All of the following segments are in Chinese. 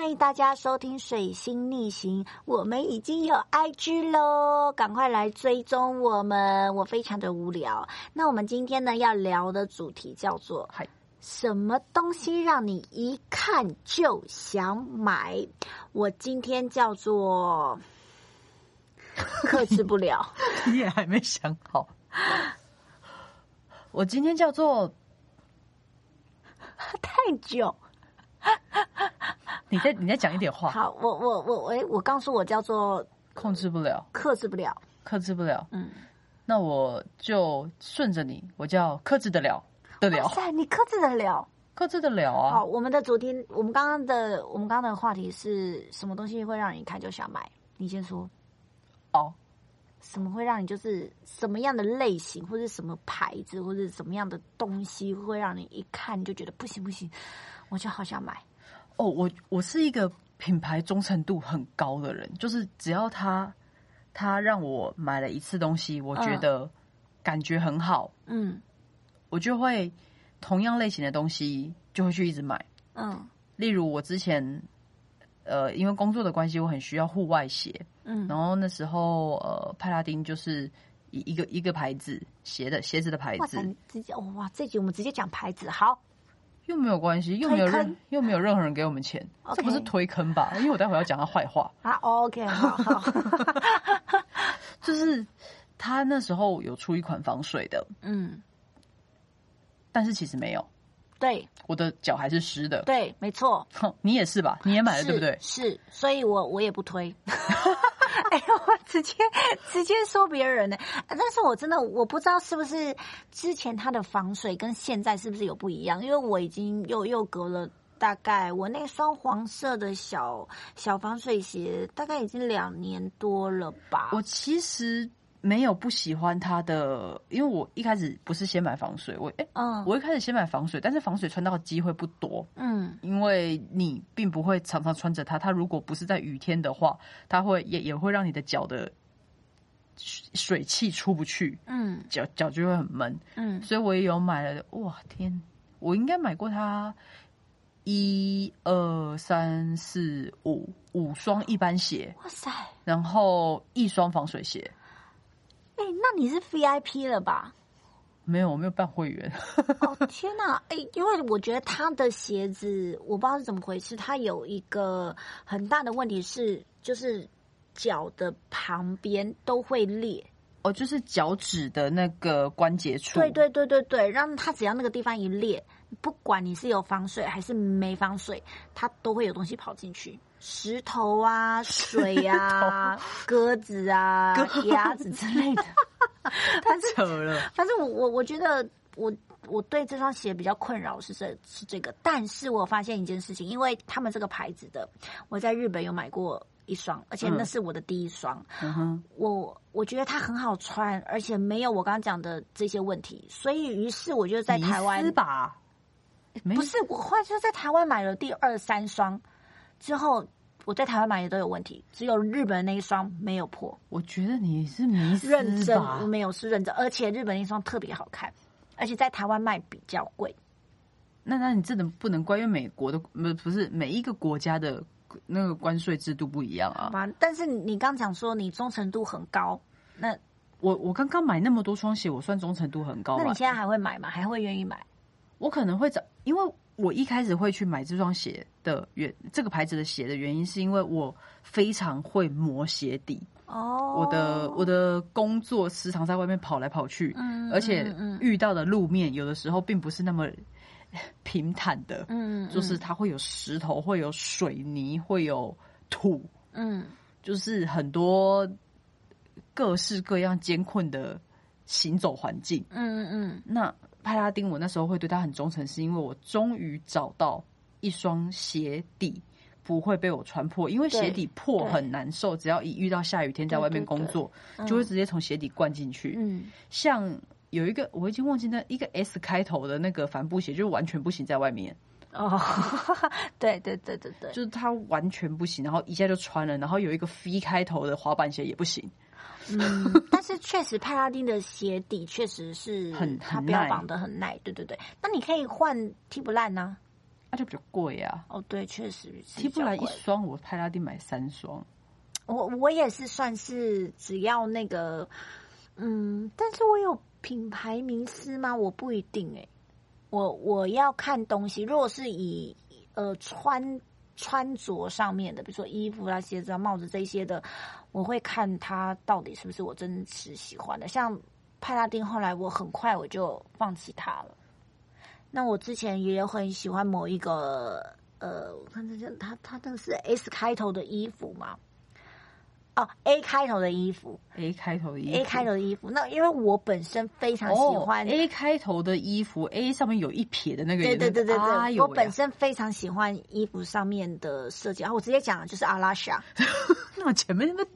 欢迎大家收听《水星逆行》，我们已经有 IG 喽，赶快来追踪我们！我非常的无聊。那我们今天呢要聊的主题叫做“什么东西让你一看就想买”。我今天叫做 克制不了。你也还没想好。我今天叫做 太久。你再你再讲一点话，好，我我我我我告诉我叫做控制不了，克制不了。克制不了。嗯，那我就顺着你，我叫克制得了得了，哇塞，你克制得了。克制得了啊。好，我们的主题，我们刚刚的我们刚刚的话题是什么东西会让你一看就想买？你先说，哦，什么会让你就是什么样的类型，或者什么牌子，或者什么样的东西会让你一看就觉得不行不行，我就好想买。哦，我我是一个品牌忠诚度很高的人，就是只要他他让我买了一次东西，我觉得感觉很好，嗯。我就会同样类型的东西就会去一直买。嗯。例如我之前，呃，因为工作的关系，我很需要户外鞋，嗯。然后那时候呃，派拉丁就是一一个一个牌子鞋的鞋子的牌，子，你直接哇，这集我们直接讲牌子，好，又没有关系，又没有任又没有任何人给我们钱，这不是推坑吧？因为我待会要讲他坏话，啊，OK，好好，就是他那时候有出一款防水的，嗯，但是其实没有，对我的脚还是湿的。对，没错，哼，你也是吧？你也买了对不对？是，是所以我我也不推。哎呦，我直接直接说别人呢，但是我真的我不知道是不是之前它的防水跟现在是不是有不一样，因为我已经又又隔了大概我那双黄色的小小防水鞋大概已经两年多了吧。我其实没有不喜欢它的，因为我一开始不是先买防水，我哎、嗯我一开始先买防水，但是防水穿到的机会不多，嗯因为你并不会常常穿着它。它如果不是在雨天的话，它会也也会让你的脚的水水汽出不去，嗯脚脚就会很闷。嗯所以我也有买了，哇天，我应该买过它一二三四五五双一般鞋，哇塞，然后一双防水鞋。哎、那你是 VIP 了吧？没有，我没有办会员。哦天哪！哎、因为我觉得他的鞋子，我不知道是怎么回事，他有一个很大的问题是，就是脚的旁边都会裂。哦，就是脚趾的那个关节处。对对对对对，让他只要那个地方一裂，不管你是有防水还是没防水，它都会有东西跑进去，石头啊、水啊、鸽子啊、鸭子之类的。太扯了。反正我我我觉得我我对这双鞋比较困扰是这是这个，但是我发现一件事情，因为他们这个牌子的，我在日本有买过一双，而且那是我的第一双，嗯，我我觉得它很好穿，而且没有我刚刚讲的这些问题，所以于是我就在台湾吧？不是我后来就在台湾买了第二三双之后。我在台湾买的都有问题，只有日本那一双没有破。我觉得你是迷思认真？没有是认真，而且日本那双特别好看，而且在台湾卖比较贵。那那你真的不能怪，因为美国的不不是每一个国家的那个关税制度不一样啊。但是你刚讲说你忠诚度很高，那我我刚刚买那么多双鞋，我算忠诚度很高那你？现在还会买吗？还会愿意买？我可能会找，因为我一开始会去买这双鞋的原这个牌子的鞋的原因，是因为我非常会磨鞋底。哦，我的我的工作时常在外面跑来跑去，嗯而且遇到的路面有的时候并不是那么 平坦的，嗯，嗯。就是它会有石头，会有水泥，会有土，嗯。就是很多各式各样艰困的行走环境。嗯嗯。那派拉丁，我那时候会对他很忠诚，是因为我终于找到一双鞋底不会被我穿破，因为鞋底破很难受，只要一遇到下雨天在外面工作，对就会直接从鞋底灌进去。嗯像有一个我已经忘记那一个 S 开头的那个帆布鞋，就是完全不行在外面，哦，对对对对对，就是它完全不行，然后一下就穿了。然后有一个 V 开头的滑板鞋也不行，嗯，但是确实派拉丁的鞋底确实是很它标榜的很耐，对对对。那你可以换踢不烂呢？那就比较贵啊。哦，对，确实踢不烂一双，我派拉丁买三双。我我也是算是只要那个，嗯，但是我有品牌名师吗？我不一定诶、我我要看东西，如果是以呃穿穿着上面的，比如说衣服啊、鞋子啊、帽子这些的，我会看他到底是不是我真实喜欢的。像派拉丁，后来我很快我就放弃他了。那我之前也有很喜欢某一个呃，我看这件，他他那个是 S 开头的衣服嘛。哦，A 开头的衣服 A 开头的衣服，A 开头的衣服。那因为我本身非常喜欢、哦、A 开头的衣服，A 上面有一撇的那个，对对对对对，哎我本身非常喜欢衣服上面的设计。然后我直接讲就是阿拉莎，那我前面那个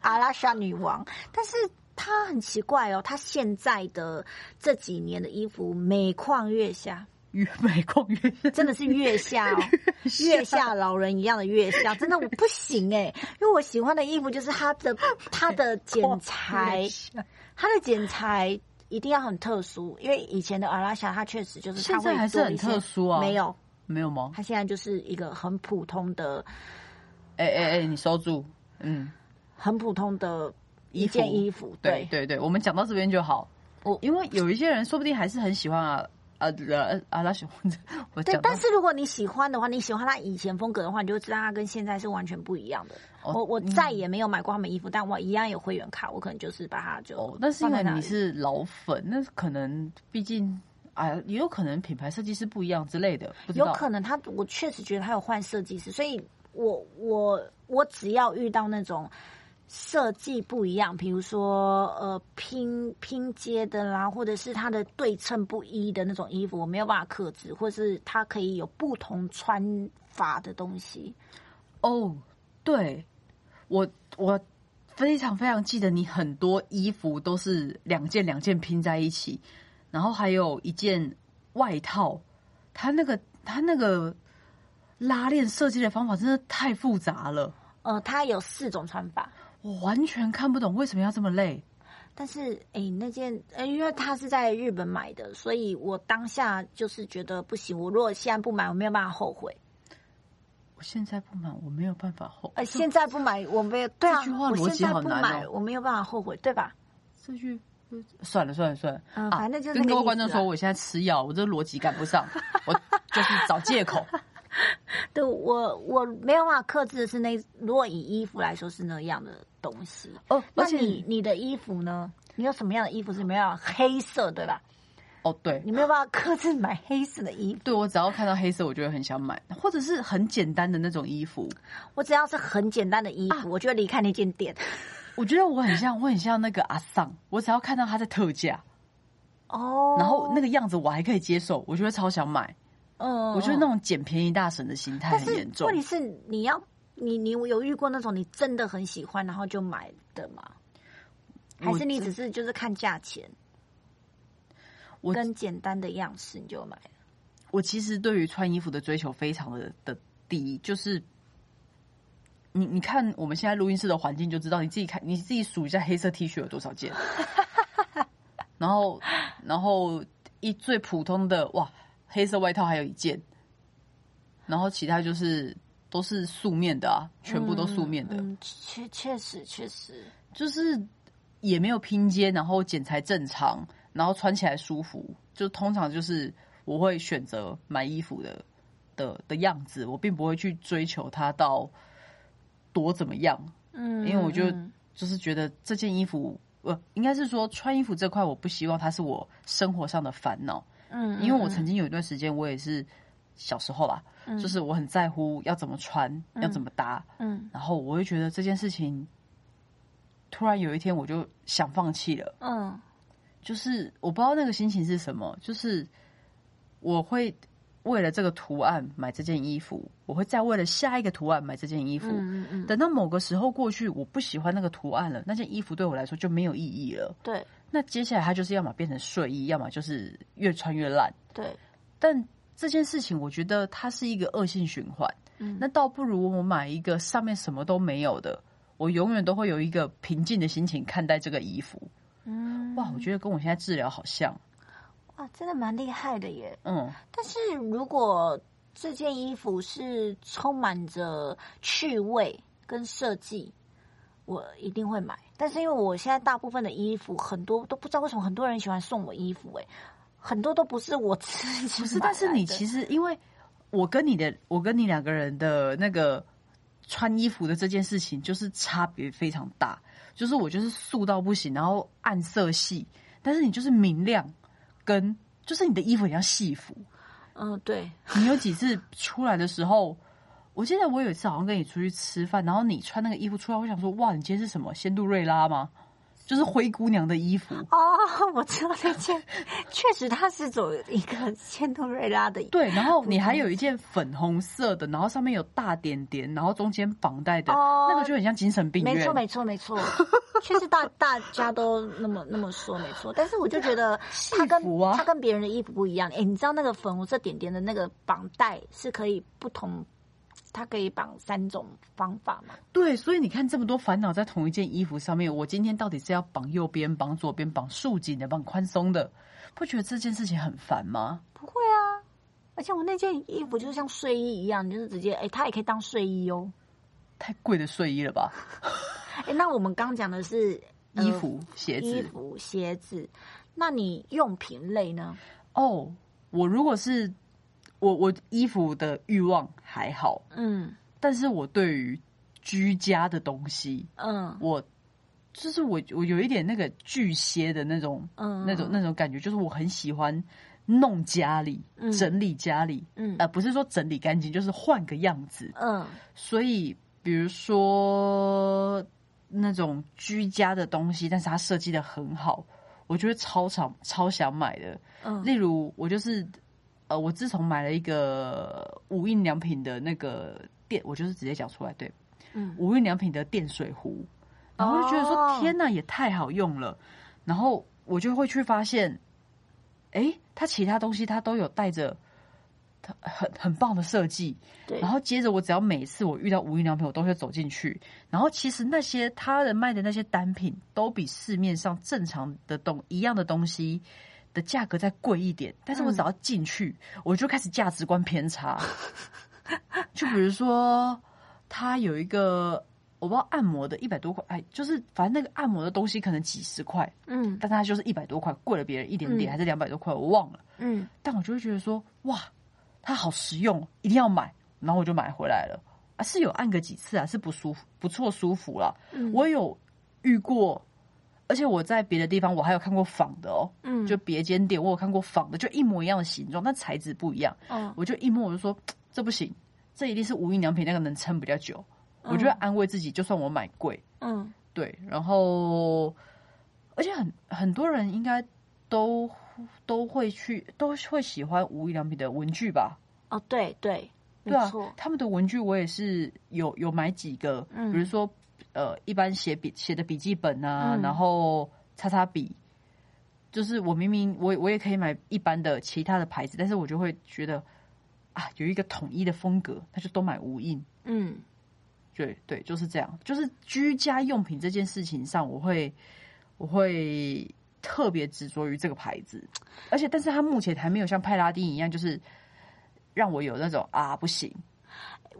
阿拉莎女王，但是她很奇怪哦，她现在的这几年的衣服每况愈下。越每况愈下，真的是月下哦，月下老人一样的月下，真的我不行哎、因为我喜欢的衣服就是它的 它的剪裁，它的剪裁一定要很特殊，因为以前的阿拉夏它确实就是现在还是很特殊啊没有，没有吗？它现在就是一个很普通的、哎哎哎，你收住，嗯，很普通的一件衣服，对对对，我们讲到这边就好。我因为有一些人说不定还是很喜欢啊啊啊阿拉熊，我对讲，到但是如果你喜欢的话，你喜欢他以前风格的话，你就会知道他跟现在是完全不一样的。哦我我再也没有买过他们衣服，但我一样有会员卡，我可能就是把它就哦，那是因为你是老粉，那可能毕竟啊，也有可能品牌设计师不一样之类的。有可能他，我确实觉得他有换设计师，所以我我我只要遇到那种设计不一样，比如说呃拼拼接的啦，或者是它的对称不一的那种衣服，我没有办法克制，或是它可以有不同穿法的东西。哦，对，我我非常非常记得你很多衣服都是两件两件拼在一起，然后还有一件外套，它那个它那个拉链设计的方法真的太复杂了，呃，它有四种穿法。我完全看不懂为什么要这么累。但是，哎、那件，呃，因为他是在日本买的，所以我当下就是觉得不行。我如果现在不买，我没有办法后悔。我现在不买，我没有办法后。呃，现在不买，我没有对啊，这句话我逻辑现在好难不买，哦我没有办法后悔，对吧？这句算了算了算了，反正就是跟各位观众说，我现在吃药，我这逻辑赶不上，我就是找借口。对我我没有办法克制的是那，如果以衣服来说是那样的东西。哦，那而且你你的衣服呢？你有什么样的衣服是没有黑色，对吧？哦，对你没有办法克制买黑色的衣服。对，我只要看到黑色，我就会很想买，或者是很简单的那种衣服。我只要是很简单的衣服，啊我就会离开那间店。我觉得我很像，我很像那个阿桑，我只要看到他在特价，哦然后那个样子我还可以接受，我就会超想买。嗯，我觉得那种捡便宜大神的心态很严重问。题是，你要你你有遇过那种你真的很喜欢，然后就买的吗？还是你只是就是看价钱我跟简单的样式你就买了？我其实对于穿衣服的追求非常的的低，就是你你看我们现在录音室的环境就知道，你自己看你自己数一下黑色 T 恤有多少件，然后然后一最普通的哇黑色外套还有一件，然后其他就是都是素面的啊，全部都素面的，嗯，确确实确实，就是也没有拼接，然后剪裁正常，然后穿起来舒服，就通常就是我会选择买衣服的的的样子，我并不会去追求它到多怎么样，嗯，因为我就嗯。就是觉得这件衣服，呃，应该是说穿衣服这块，我不希望它是我生活上的烦恼，嗯，因为我嗯曾经有一段时间，我也是小时候啦，就是我很在乎要怎么穿，要怎么搭，嗯然后我会觉得这件事情，突然有一天我就想放弃了。嗯就是我不知道那个心情是什么，就是我会为了这个图案买这件衣服，我会再为了下一个图案买这件衣服。嗯嗯，等到某个时候过去，我不喜欢那个图案了，那件衣服对我来说就没有意义了。对那接下来它就是要么变成睡衣，要么就是越穿越烂。对，但这件事情，我觉得它是一个恶性循环。嗯那倒不如我买一个上面什么都没有的，我永远都会有一个平静的心情看待这个衣服。嗯，哇，我觉得跟我现在治疗好像。哇，真的蛮厉害的耶。嗯，但是如果这件衣服是充满着趣味跟设计，我一定会买。但是因为我现在大部分的衣服很多都不知道为什么很多人喜欢送我衣服、欸，很多都不是我自己 不是，但是你其实实因为我跟你的，我跟你两个人的那个穿衣服的这件事情，就是差别非常大。就是我就是素到不行，然后暗色系，但是你就是明亮，跟就是你的衣服很像戏服。嗯对，你有几次出来的时候，我记得我有一次好像跟你出去吃饭，然后你穿那个衣服出来，我想说哇，你今天是什么仙杜瑞拉吗？就是灰姑娘的衣服。哦，我知道那件，确实它是走一个仙杜瑞拉的，对，然后你还有一件粉红色的，然后上面有大点点，然后中间绑带的，哦那个就很像精神病院。没错，没错，没错，确实大 大家都那么那么说，没错。但是我就觉得它跟它跟别人的衣服不一样。哎，你知道那个粉红色点点的那个绑带是可以不同，它可以绑三种方法嘛？对，所以你看这么多烦恼在同一件衣服上面，我今天到底是要绑右边、绑左边、绑束紧的、绑宽松的，不觉得这件事情很烦吗？不会啊，而且我那件衣服就像睡衣一样，你就是直接哎，它也可以当睡衣哦。太贵的睡衣了吧？哎，那我们刚讲的是呃衣服、鞋子衣服、鞋子，那你用品类呢？哦。我如果是我，我衣服的欲望还好，嗯但是我对于居家的东西，嗯我就是我我有一点那个巨蟹的那种嗯，那种那种感觉，就是我很喜欢弄家里、嗯整理家里，嗯呃，不是说整理干净，就是换个样子。嗯所以，比如说那种居家的东西，但是它设计的很好，我觉得超想超想买的。嗯例如，我就是呃，我自从买了一个无印良品的那个电，我就是直接讲出来，对，嗯。无印良品的电水壶，然后就觉得说、哦。天呐，也太好用了，然后我就会去发现，哎，它其他东西它都有带着它很很棒的设计，对，然后接着我只要每次我遇到无印良品，我都会走进去，然后其实那些他的卖的那些单品都比市面上正常的东一样的东西。的价格再贵一点，但是我只要进去，我就开始价值观偏差。就比如说，它有一个我不知道按摩的一百多块，哎，就是反正那个按摩的东西可能几十块，嗯但它就是一百多块，贵了别人一点点，嗯还是两百多块，我忘了。嗯但我就会觉得说，哇，它好实用，一定要买，然后我就买回来了。啊，是有按个几次啊，是不舒服，不错舒服啦。嗯我有遇过，而且我在别的地方我还有看过仿的哦，嗯。就别间店我有看过仿的，就一模一样的形状，但材质不一样。嗯我就一摸我就说这不行，这一定是无印良品那个能撑比较久。嗯。我就会安慰自己，就算我买贵，嗯。对，然后而且很很多人应该都都会去都会喜欢无印良品的文具吧？哦对对，对啊，，他们的文具我也是有有买几个，嗯。比如说呃，一般写笔写的笔记本啊，嗯然后擦擦笔，就是我明明我我也可以买一般的其他的牌子，但是我就会觉得啊，有一个统一的风格，那就都买无印。嗯对对，就是这样。就是居家用品这件事情上，我会我会特别执着于这个牌子，而且但是它目前还没有像派拉丁一样，就是让我有那种啊不行。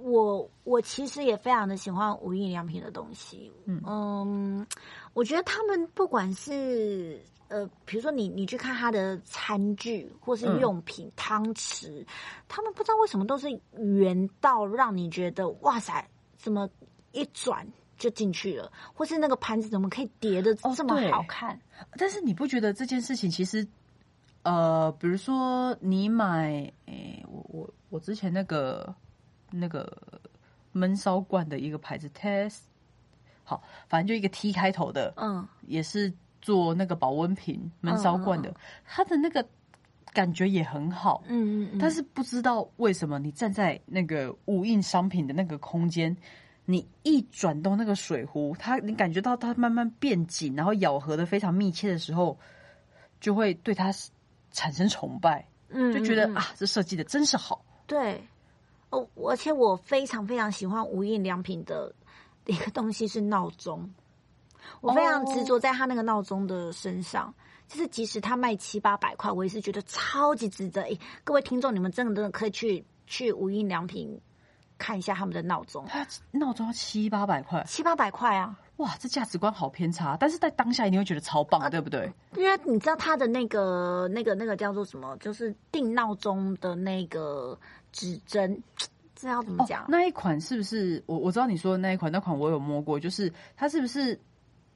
我我其实也非常的喜欢无印良品的东西，嗯。嗯，我觉得他们不管是呃，比如说你你去看他的餐具或是嗯。用品、汤匙，他们不知道为什么都是圆到让你觉得哇塞，怎么一转就进去了，或是那个盘子怎么可以叠的哦这么好看？但是你不觉得这件事情其实，呃，比如说你买，诶、我我我之前那个那个闷烧罐的一个牌子 Test，好，反正就一个 T 开头的，嗯。也是做那个保温瓶闷烧罐的，嗯它的那个感觉也很好。嗯嗯嗯，但是不知道为什么，你站在那个无印商品的那个空间，你一转动那个水壶，它你感觉到它慢慢变紧，然后咬合的非常密切的时候，就会对它产生崇拜，嗯就觉得啊，这设计的真是好。对，哦，而且我非常非常喜欢无印良品的 一个东西是闹钟，我非常执着在他那个闹钟的身上。就是即使他卖七八百块，我也是觉得超级值得。诶，各位听众，你们真的真的可以去去无印良品看一下他们的闹钟，它闹钟要七八百块，七八百块啊。哇，这价值观好偏差。但是在当下一定会觉得超棒，对不对？因为你知道他的那个、那个、那个叫做什么，就是定闹钟的那个指针，这要怎么讲？那一款是不是我我知道你说的那一款？那款我有摸过，就是它是不是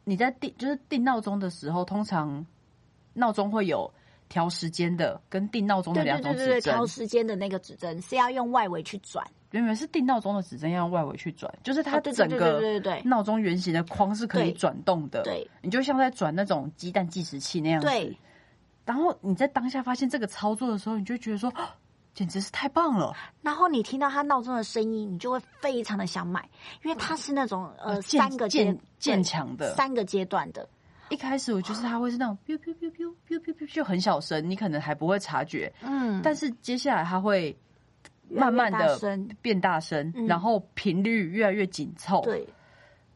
你在定就是定闹钟的时候，通常闹钟会有调时间的跟定闹钟的对两对对对对，种指针调。时间的那个指针是要用外围去转，原本是定闹钟的指针要用外围去转，就是它整个闹钟圆形的框是可以转动的。对你就像在转那种鸡蛋计时器那样子。对。然后你在当下发现这个操作的时候，你就觉得说，啊 简直是太棒了！然后你听到它闹钟的声音，你就会非常的想买，因为它是那种呃三个阶渐渐强的。三个阶段的，一开始我就是它会是那种 biu biu biu biu biu biu biu 就很小声，你可能还不会察觉，嗯，但是接下来它会慢慢的变大声，嗯然后频率越来越紧凑。，对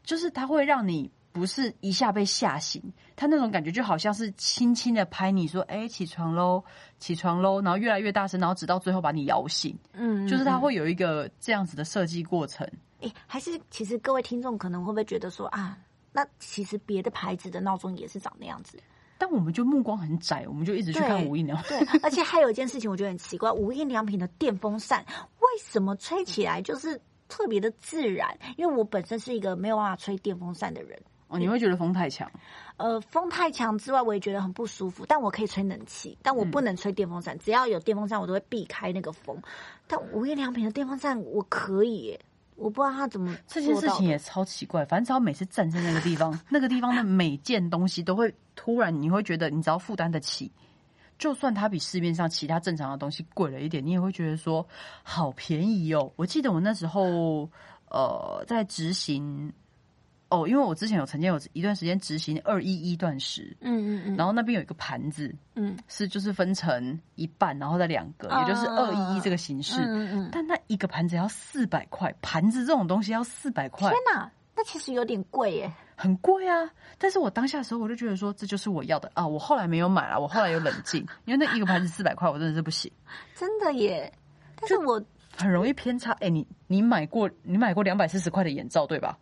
就是它会让你不是一下被吓醒，他那种感觉就好像是轻轻的拍你说：“哎、起床喽，起床喽！”然后越来越大声，然后直到最后把你摇醒。嗯，就是它嗯会有一个这样子的设计过程。诶，还是其实各位听众可能会不会觉得说啊，那其实别的牌子的闹钟也是长那样子？但我们就目光很窄，我们就一直去看无印良品。对，而且还有一件事情，我觉得很奇怪，无印良品的电风扇 为什么吹起来就是特别的自然？因为我本身是一个没有办法吹电风扇的人，哦，你会觉得风太强，呃，风太强之外，我也觉得很不舒服。但我可以吹冷气，但我嗯不能吹电风扇。只要有电风扇，我都会避开那个风。但无印良品的电风扇我可以耶，我不知道他怎么这件事情也超奇怪。反正只要每次站在那个地方，那个地方的每件东西都会突然，你会觉得你只要负担得起，就算它比市面上其他正常的东西贵了一点，你也会觉得说好便宜哦。我记得我那时候呃在执行。哦，因为我之前有曾经有一段时间执行二一一断食，嗯嗯嗯，然后那边有一个盘子，嗯是就是分成一半，然后再两个，也就是二一一这个形式。嗯嗯，但那一个盘子要四百块，盘子这种东西要四百块天，哪，那其实有点贵耶。很贵啊。但是我当下的时候，我就觉得说这就是我要的啊。我后来没有买了，我后来有冷静，因为那一个盘子四百块，我真的是不行，真的耶！但是我很容易偏差。哎、你你买过你买过两百四十块的眼罩对吧？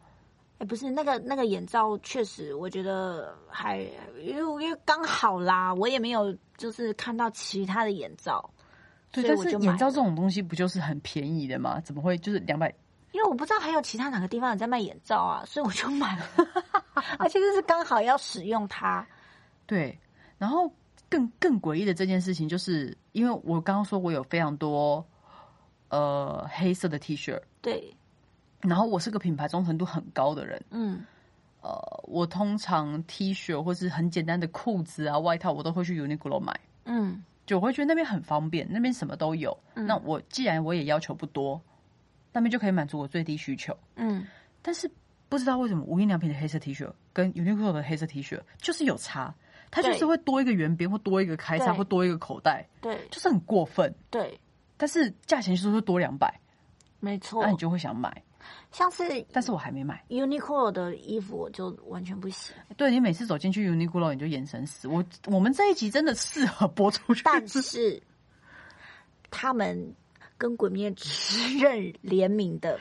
哎，不是那个那个眼罩，确实我觉得还因为因为刚好啦，我也没有就是看到其他的眼罩，对，但是眼罩这种东西不就是很便宜的吗？怎么会就是两百？因为我不知道还有其他哪个地方有在卖眼罩啊，所以我就买了，而且就是刚好要使用它。对，然后更更诡异的这件事情，就是因为我刚刚说我有非常多呃黑色的 T 恤，对，然后我是个品牌忠诚度很高的人，嗯。呃，我通常 T 恤或是很简单的裤子啊、外套，我都会去 Uniqlo 买，嗯。就我会觉得那边很方便，那边什么都有。嗯。那我既然我也要求不多，那边就可以满足我最低需求。嗯，但是不知道为什么无印良品的黑色 T 恤跟 Uniqlo 的黑色 T 恤就是有差，它就是会多一个圆边或多一个开叉或多一个口袋，对。就是很过分。对，但是价钱就是会多两百，没错。那。你就会想买。像是但是我还没买。Uniqlo 的衣服，我就完全不行。对你每次走进去 Uniqlo，你就眼神死。我我们这一集真的适合播出去，但是他们跟《鬼灭之刃》联名的，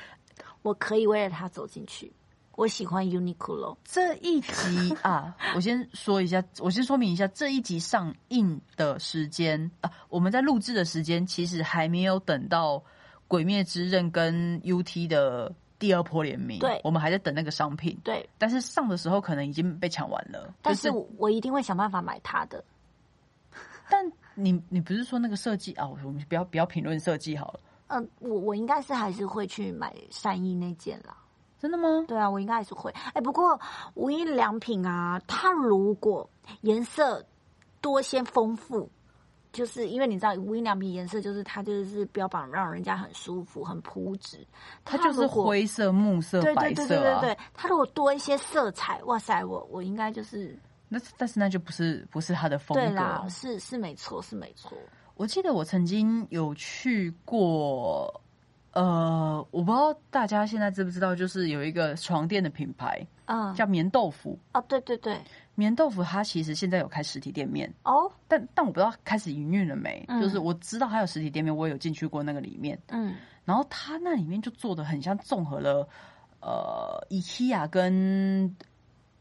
我可以为了他走进去。我喜欢 Uniqlo，这一集啊，我先说一下，我先说明一下，这一集上映的时间啊，我们在录制的时间其实还没有等到《鬼灭之刃》跟 UT 的第二波联名，对我们还在等那个商品，对，但是上的时候可能已经被抢完了。但就是我我一定会想办法买它的。但你你不是说那个设计啊？我们不要不要评论设计好了，嗯、我我应该是还是会去买善意那件啦。真的吗？对啊，我应该还是会。哎，不过无印良品啊，它如果颜色多些丰富，就是因为你知道无印良品颜色就是它就是标榜让人家很舒服、很朴质，它就是灰色、木色、对白对对对色啊。对对，它如果多一些色彩，哇塞，我我应该就是那但是那就不是不是它的风格。对啦，是是没错，是没错。我记得我曾经有去过，呃，我不知道大家现在知不知道，就是有一个床垫的品牌，嗯，叫棉豆腐。哦，对对对，棉豆腐它其实现在有开实体店面，哦，但但我不知道开始营运了没。嗯。就是我知道它有实体店面，我有进去过那个里面。嗯。然后它那里面就做的很像综合了呃 IKEA 跟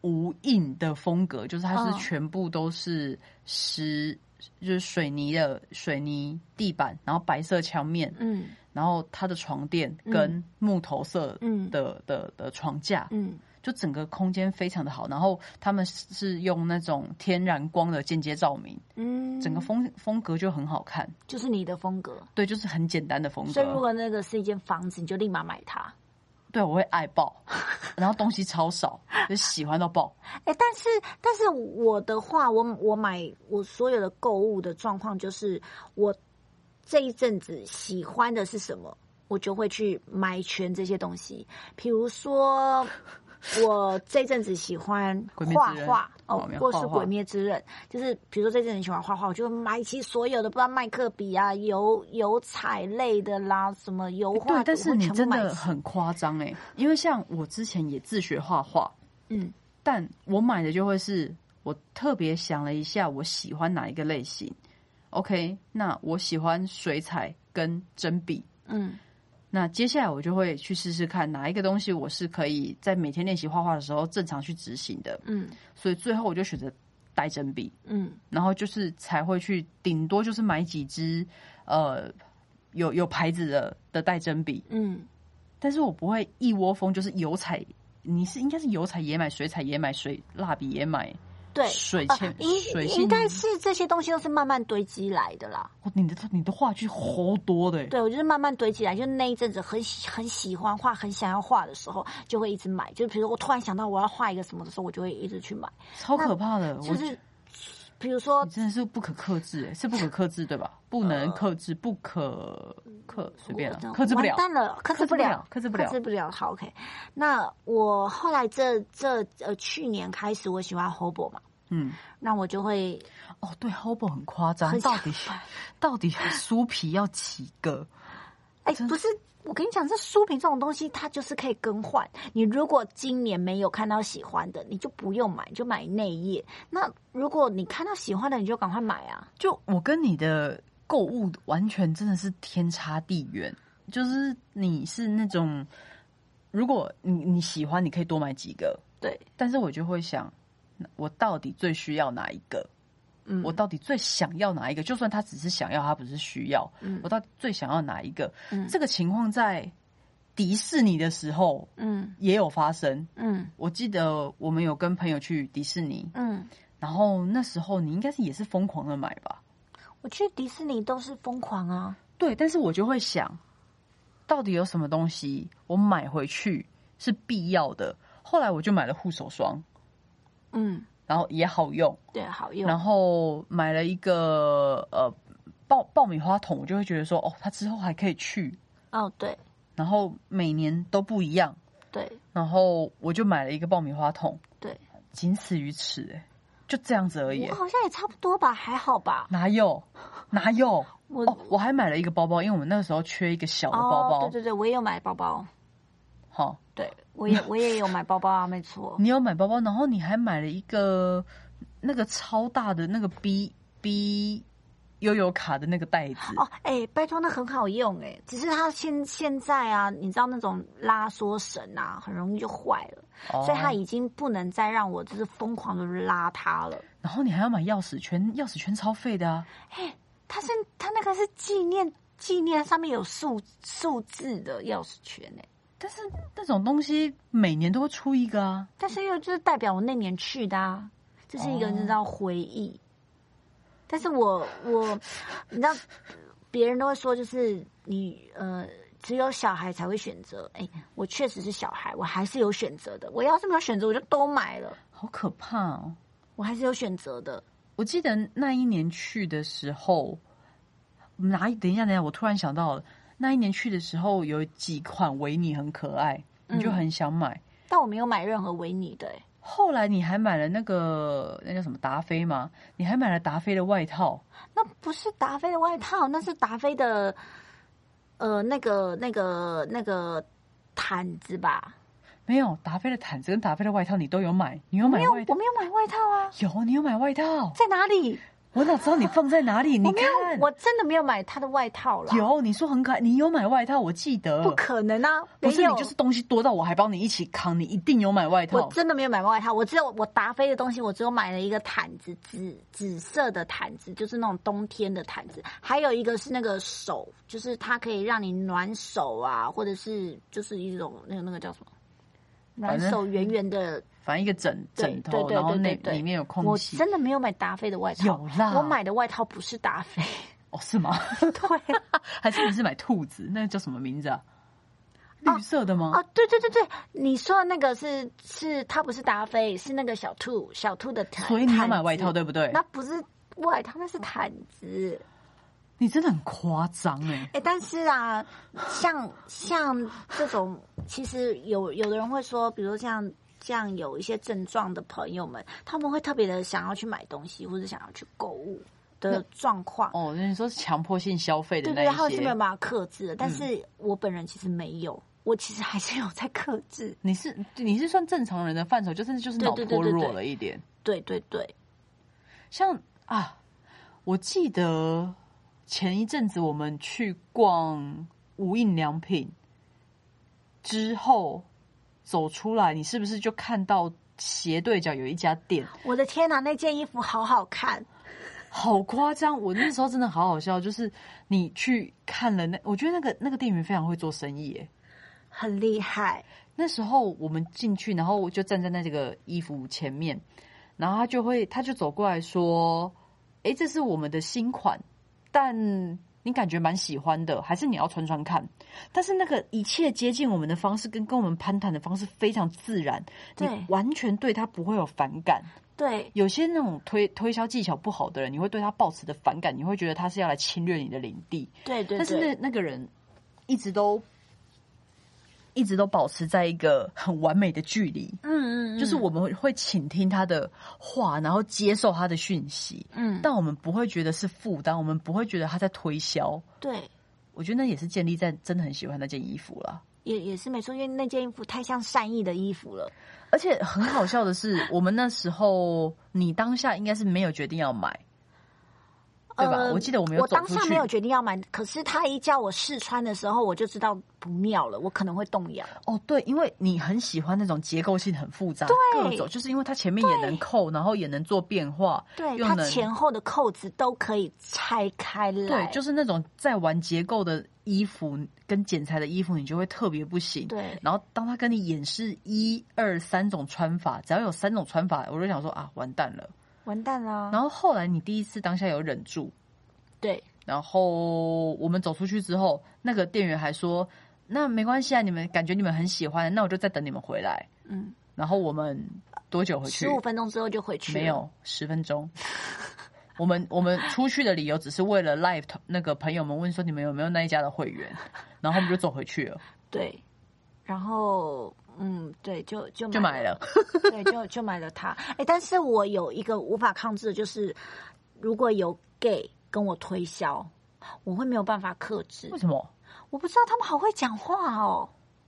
无印的风格，就是它嗯。是全部都是石，就是水泥的水泥地板，然后白色墙面，嗯。然后它的床垫跟木头色嗯。的、的的床架，嗯就整个空间非常的好。然后他们是用那种天然光的间接照明，嗯，整个风风格就很好看。就是你的风格。对，就是很简单的风格所以如。果那个是一间房子，你就立马买它。对，我会爱爆，然后东西超少，就喜欢到爆。哎、但是但是我的话，我我买我所有的购物的状况就是，我这一阵子喜欢的是什么，我就会去买全这些东西。比如说，我这阵子喜欢画画哦或是鬼灭之刃，就是比如说这阵子喜欢画画，我就会买齐所有的，不知道麦克笔啊、油油彩类的啦，什么油画的，对，但是你真的很夸张哎，因为像我之前也自学画画，嗯但我买的就会是我特别想了一下，我喜欢哪一个类型。OK，那我喜欢水彩跟针笔。嗯那接下来我就会去试试看哪一个东西我是可以在每天练习画画的时候正常去执行的。嗯。所以最后我就选择带针笔，嗯。然后就是才会去顶多就是买几支呃有有牌子的的带针笔，嗯，但是我不会一窝蜂就是油彩，你是应该是油彩也买，水彩也买，水蜡笔也买，对，水铅、啊应水性应该是这些东西都是慢慢堆积来的啦。哦你的你的话剧好多的，对，我就是慢慢堆积来，就那一阵子很喜很喜欢画，很想要画的时候，就会一直买。就比如我突然想到我要画一个什么的时候，我就会一直去买。超可怕的，就是比如说你真的是不可克制，哎，是不可克制对吧？不能克制，不可克，随便了，克制不了完，蛋了，克制不了，克制不了克制不了。好，OK。那我后来这这呃去年开始，我喜欢 Hobo 嘛，嗯，那我就会哦，对，Hobo 很夸张，到底 到底书皮要几个？哎，真不是，我跟你讲，这书皮这种东西，它就是可以更换。你如果今年没有看到喜欢的，你就不用买，你就买内页。那如果你看到喜欢的，你就赶快买啊。就我跟你的购物完全真的是天差地远，就是你是那种，如果你你喜欢，你可以多买几个，对，但是我就会想，我到底最需要哪一个？嗯，我到底最想要哪一个？就算他只是想要，他不是需要，嗯我到底最想要哪一个？嗯这个情况在迪士尼的时候嗯也有发生。嗯我记得我们有跟朋友去迪士尼，嗯，然后那时候你应该是也是疯狂的买吧？我去迪士尼都是疯狂啊。对，但是我就会想，到底有什么东西我买回去是必要的？后来我就买了护手霜，嗯，然后也好用，对，好用。然后买了一个呃爆爆米花桶，我就会觉得说，哦，它之后还可以去，哦，对。然后每年都不一样，对。然后我就买了一个爆米花桶，对，仅此于此、哎，就这样子而已。我，好像也差不多吧，还好吧。哪有？哪有？我哦，我还买了一个包包，因为我们那个时候缺一个小的包包，哦，对对对，我也有买包包。好。对，我也我也有买包包啊，没错。你有买包包，然后你还买了一个那个超大的那个 B B 悠悠卡的那个袋子，哦，哎、拜托，那很好用哎，只是它现现在啊，你知道那种拉缩绳啊，很容易就坏了，哦所以它已经不能再让我就是疯狂的拉它了。然后你还要买钥匙圈，钥匙圈超费的啊！哎它是它那个是纪念纪念上面有数数字的钥匙圈哎，但是那种东西每年都会出一个啊。但是又就是代表我那年去的啊，这是一个哦你知道回忆。但是我我 你知道，别人都会说就是你呃。只有小孩才会选择，哎、我确实是小孩，我还是有选择的。我要是没有选择，我就都买了，好可怕哦！我还是有选择的。我记得那一年去的时候，哪一等一下，等一下，我突然想到了，那一年去的时候有几款维尼很可爱，你就很想买。但我没有买任何维尼的、哎，后来你还买了那个那叫什么达菲吗？你还买了达菲的外套，那不是达菲的外套，那是达菲的，呃，那个、那个、那个毯子吧？没有达菲的毯子跟达菲的外套你都有买，你有买没有，外套我？没有买外套啊，有，你有买外套？在哪里？我哪知道你放在哪里？你看，，我真的没有买他的外套了。有，你说很可爱，你有买外套，我记得。不可能啊！不是你，就是东西多到我还帮你一起扛，你一定有买外套。我真的没有买外套，我只有我达菲的东西，我只有买了一个毯子，紫紫色的毯子，就是那种冬天的毯子，还有一个是那个手，就是它可以让你暖手啊，或者是就是一种那个那个叫什么，暖反正手圆圆的反正一个枕枕头，对对然后那里面有空我。真的没有买达菲的外套，有啦我买的外套不是达菲，哦，是吗？对啊，还是你是买兔子？那个叫什么名字啊？绿色的吗？哦，对对对对，你说的那个是是它不是达菲，是那个小兔小兔的毯，所以你要买外套对不对？那不是外套，那是毯子。你真的很夸张哎！哎、但是啊，像像这种，其实有有的人会说，比如像像有一些症状的朋友们，他们会特别的想要去买东西，或者想要去购物的状况。哦，那你说是强迫性消费的那对对对，他们，是没有办法克制的，但是我本人其实没有，我其实还是有在克制。你是你是算正常人的范畴，就是就是脑波弱了一点。对对对，像啊，我记得前一阵子我们去逛无印良品之后走出来，你是不是就看到斜对角有一家店？我的天哪，那件衣服好好看。好夸张！我那时候真的好好笑，就是你去看了那，我觉得那个那个店员非常会做生意耶。很厉害，那时候我们进去，然后我就站在那这个衣服前面，然后他就会，他就走过来说：“诶，这是我们的新款，但你感觉蛮喜欢的，还是你要穿穿看？”但是那个一切接近我们的方式，跟跟我们攀谈的方式非常自然，你对完全对他不会有反感。对有些那种推推销技巧不好的人，你会对他抱持的反感，你会觉得他是要来侵略你的领地。对对但是，那那个人一直都一直都保持在一个很完美的距离，嗯嗯，就是我们会会倾听他的话，然后接受他的讯息，嗯，但我们不会觉得是负担，我们不会觉得他在推销。对。我觉得那也是建立在真的很喜欢那件衣服了。也也是没错，因为那件衣服太像善意的衣服了。而且很好笑的是，我们那时候你当下应该是没有决定要买，对吧？呃我记得我没有我当下没有决定要买，可是他一叫我试穿的时候，我就知道不妙了，我可能会动摇。哦，对，因为你很喜欢那种结构性很复杂，对各种，就是因为它前面也能扣，然后也能做变化，对，它前后的扣子都可以拆开来。对，就是那种在玩结构的衣服跟剪裁的衣服，你就会特别不行。对然后当他跟你演示一二三种穿法，只要有三种穿法，我就想说啊，完蛋了。完蛋啦。然后后来你第一次当下有忍住，对然后我们走出去之后，那个店员还说：“那没关系啊，你们感觉你们很喜欢，那我就再等你们回来。嗯，”然后我们多久回去十？五分钟之后就回去。没有十分钟。我们我们出去的理由只是为了 live 那个朋友们问说你们有没有那一家的会员，然后我们就走回去了，对，然后嗯，对，就就就买了。对，就就买了它。哎，但是我有一个无法抗拒的，就是如果有 gay 跟我推销，我会没有办法克制为。什么？我不知道他们好会讲话哦。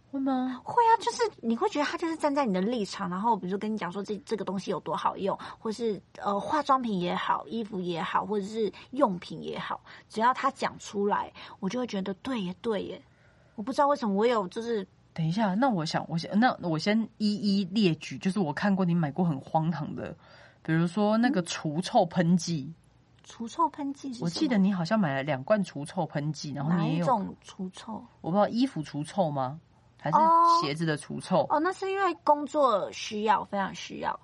会吗？会啊，就是你会觉得他就是站在你的立场，然后比如说跟你讲说这这个东西有多好用，或是呃化妆品也好，衣服也好，或者是用品也好，只要他讲出来，我就会觉得对耶对耶。我不知道为什么我有就是等一下，那我想，我先，那我先一一列举，就是我看过你买过很荒唐的，比如说那个除臭喷剂，除臭喷剂是，我记得你好像买了两罐除臭喷剂，然后你也有，一种除臭？我不知道衣服除臭吗？还是哦鞋子的除臭？哦，那是因为工作需要，非常需要。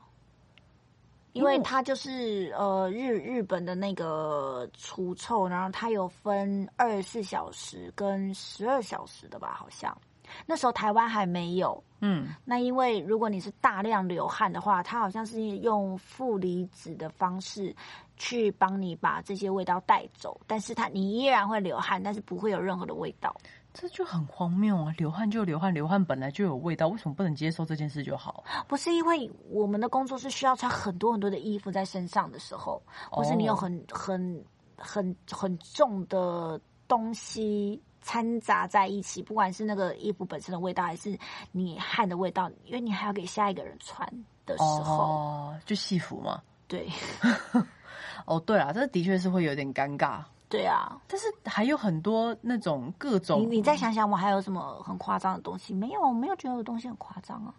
因为它就是呃日日本的那个除臭，然后它有分二十四小时跟十二小时的吧，好像那时候台湾还没有。嗯，那因为如果你是大量流汗的话，它好像是用负离子的方式去帮你把这些味道带走，但是它你依然会流汗，但是不会有任何的味道。这就很荒谬啊！流汗就流汗，流汗本来就有味道，为什么不能接受这件事就好？不是因为我们的工作是需要穿很多很多的衣服在身上的时候，或是你有很很很很重的东西掺杂在一起，不管是那个衣服本身的味道，还是你汗的味道，因为你还要给下一个人穿的时候，哦，就戏服嘛。对 哦，对啊，这的确是会有点尴尬。对啊。但是还有很多那种各种，你你再想想，我还有什么很夸张的东西？没有，我没有觉得有东西很夸张啊。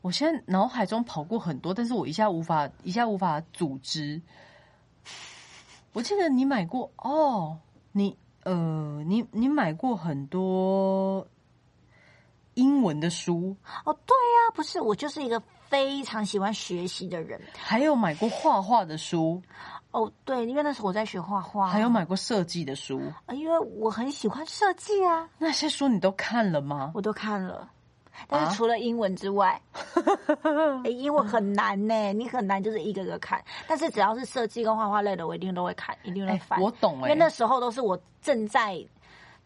我现在脑海中跑过很多，但是我一下无法一下无法组织。我记得你买过哦，你呃，你你买过很多英文的书哦，对呀，不是我就是一个非常喜欢学习的人，还有买过画画的书哦，对，因为那时候我在学画画，还有买过设计的书，因为我很喜欢设计啊。那些书你都看了吗？我都看了。但是除了英文之外，英文很难呢，你很难就是一个个看。但是只要是设计跟画画类的，我一定都会看，一定会翻。我懂哎，因为那时候都是我正在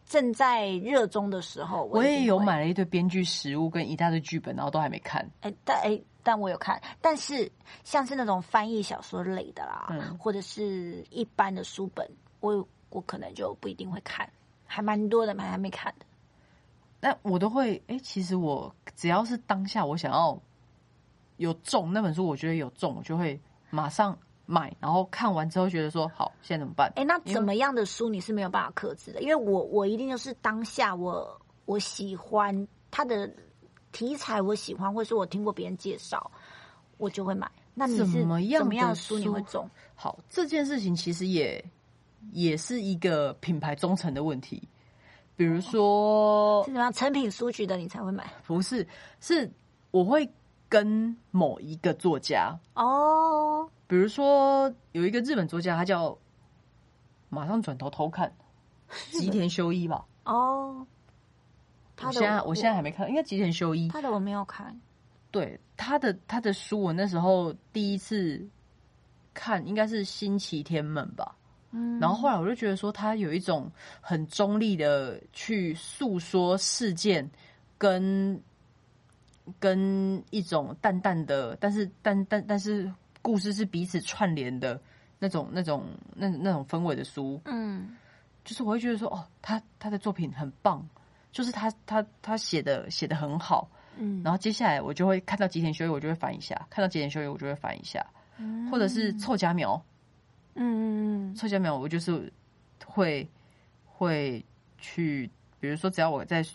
正在热衷的时候。我也有买了一堆编剧实物跟一大堆剧本，然后都还没看。哎，但哎，但我有看。但是像是那种翻译小说类的啦，或者是一般的书本，我我可能就不一定会看，还蛮多的，蛮还没看的。那我都会哎，其实我只要是当下我想要有中那本书，我觉得有中，我就会马上买，然后看完之后觉得说好，现在怎么办？哎，那怎么样的书你是没有办法克制的？因为我我一定就是当下我我喜欢它的题材，我喜欢，或是我听过别人介绍，我就会买。那你是怎么样的书你会中？好，这件事情其实也也是一个品牌忠诚的问题。比如说是什么成品书局的你才会买？不是，是我会跟某一个作家哦。比如说有一个日本作家，他叫马上转头偷看 吉田修一吧。哦，他现在我现在还没看，应该吉田修一。他的我没有看。对他的他的书，我那时候第一次看应该是星期天们吧。然后后来我就觉得说，他有一种很中立的去诉说事件，跟跟一种淡淡的，但是但但但是故事是彼此串联的那种那种那那种氛围的书。嗯，就是我会觉得说，哦，他他的作品很棒，就是他他他写的写的很好。嗯，然后接下来我就会看到吉田修一，我就会翻一下；看到吉田修一，我就会翻一下，或者是凑佳苗。嗯嗯嗯，凑佳苗我就是会会去，比如说只要我在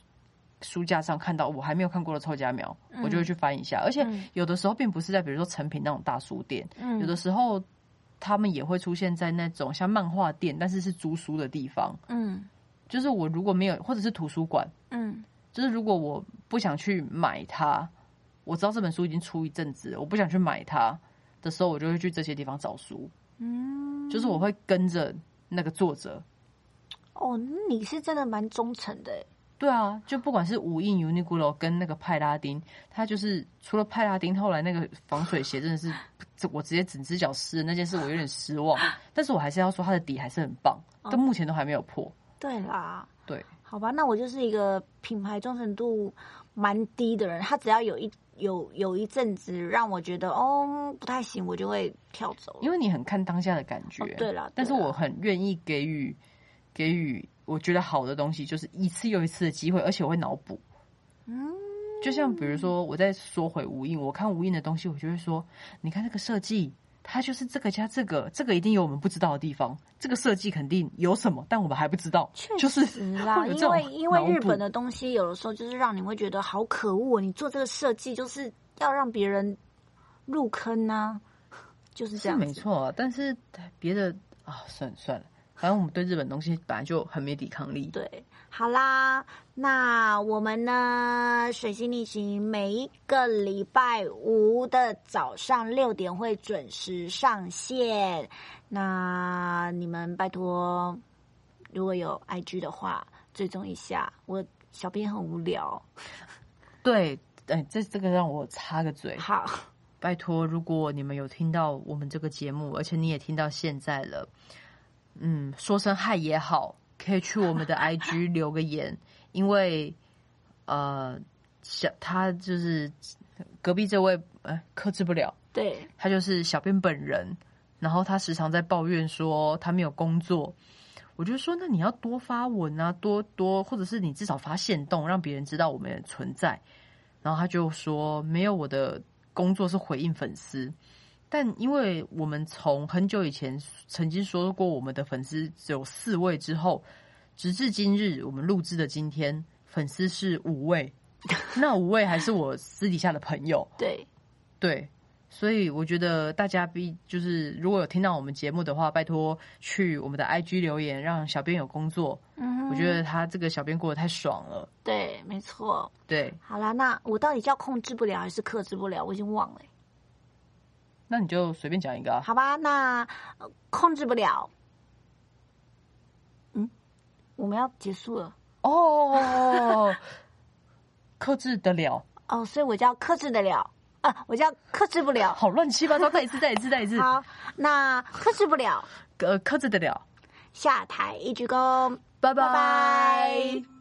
书架上看到我还没有看过的臭家苗，我就会去翻一下。而且有的时候并不是在比如说成品那种大书店，有的时候他们也会出现在那种像漫画店，但是是租书的地方。嗯，就是我如果没有，或者是图书馆，嗯，就是如果我不想去买它，我知道这本书已经出一阵子，我不想去买它的时候，我就会去这些地方找书。嗯，就是我会跟着那个作者。哦，你是真的蛮忠诚的。对啊，就不管是五印 Uniqlo 跟那个派拉丁，他就是除了派拉丁，后来那个防水鞋真的是，我直接整只脚湿那件事，我有点失望。但是我还是要说，它的底还是很棒，到目前都还没有破。对啦，对，好吧，那我就是一个品牌忠诚度蛮低的人，他只要有一。有有一阵子让我觉得哦不太行，我就会跳走。因为你很看当下的感觉，对了。但是我很愿意给予给予我觉得好的东西，就是一次又一次的机会，而且我会脑补。嗯，就像比如说，我在说回无印，我看无印的东西，我就会说，你看这个设计。它就是这个加这个，这个一定有我们不知道的地方。这个设计肯定有什么，但我们还不知道。确实啦，因为因为日本的东西有的时候就是让你会觉得好可恶。你做这个设计就是要让别人入坑啊，就是这样。没错，但是别的啊，算了算了，反正我们对日本东西本来就很没抵抗力。对。好啦，那我们呢？水星逆行每一个礼拜五的早上六点会准时上线。那你们拜托，如果有 IG 的话，追踪一下。我小编很无聊。对，哎，这这个让我插个嘴。好，拜托，如果你们有听到我们这个节目，而且你也听到现在了，嗯，说声嗨也好。可以去我们的 IG 留个言，因为呃，小他就是隔壁这位，呃，克制不了，对他就是小编本人，然后他时常在抱怨说他没有工作，我就说，那你要多发文啊，多多，或者是你至少发现动，让别人知道我们的存在。然后他就说，没有，我的工作是回应粉丝。但因为我们从很久以前曾经说过，我们的粉丝只有四位，之后直至今日，我们录制的今天，粉丝是五位。那五位还是我私底下的朋友。对对。所以我觉得大家必就是如果有听到我们节目的话，拜托去我们的 IG 留言，让小编有工作。嗯，我觉得他这个小编过得太爽了。对，没错。对，好啦，那我到底叫控制不了还是克制不了？我已经忘了。那你就随便讲一个。好吧，那控制不了。嗯，我们要结束了。哦，克制得了。哦，所以我叫克制得了。啊，我叫克制不了，好乱七八糟，再一次，再一次，再一次。好，那克制不了，呃，克制得了，下台一鞠躬，拜拜。